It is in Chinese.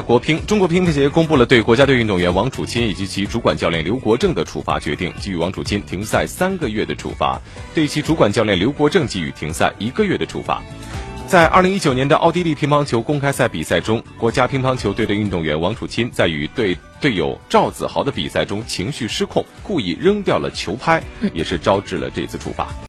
国乒中国乒乓协公布了对国家队运动员王楚钦以及其主管教练刘国正的处罚决定给予王楚钦停赛三个月的处罚对其主管教练刘国正给予停赛一个月的处罚。在二零一九年的奥地利乒乓球公开赛比赛中国家乒乓球队的运动员王楚钦在与队队友赵子豪的比赛中情绪失控故意扔掉了球拍也是招致了这次处罚。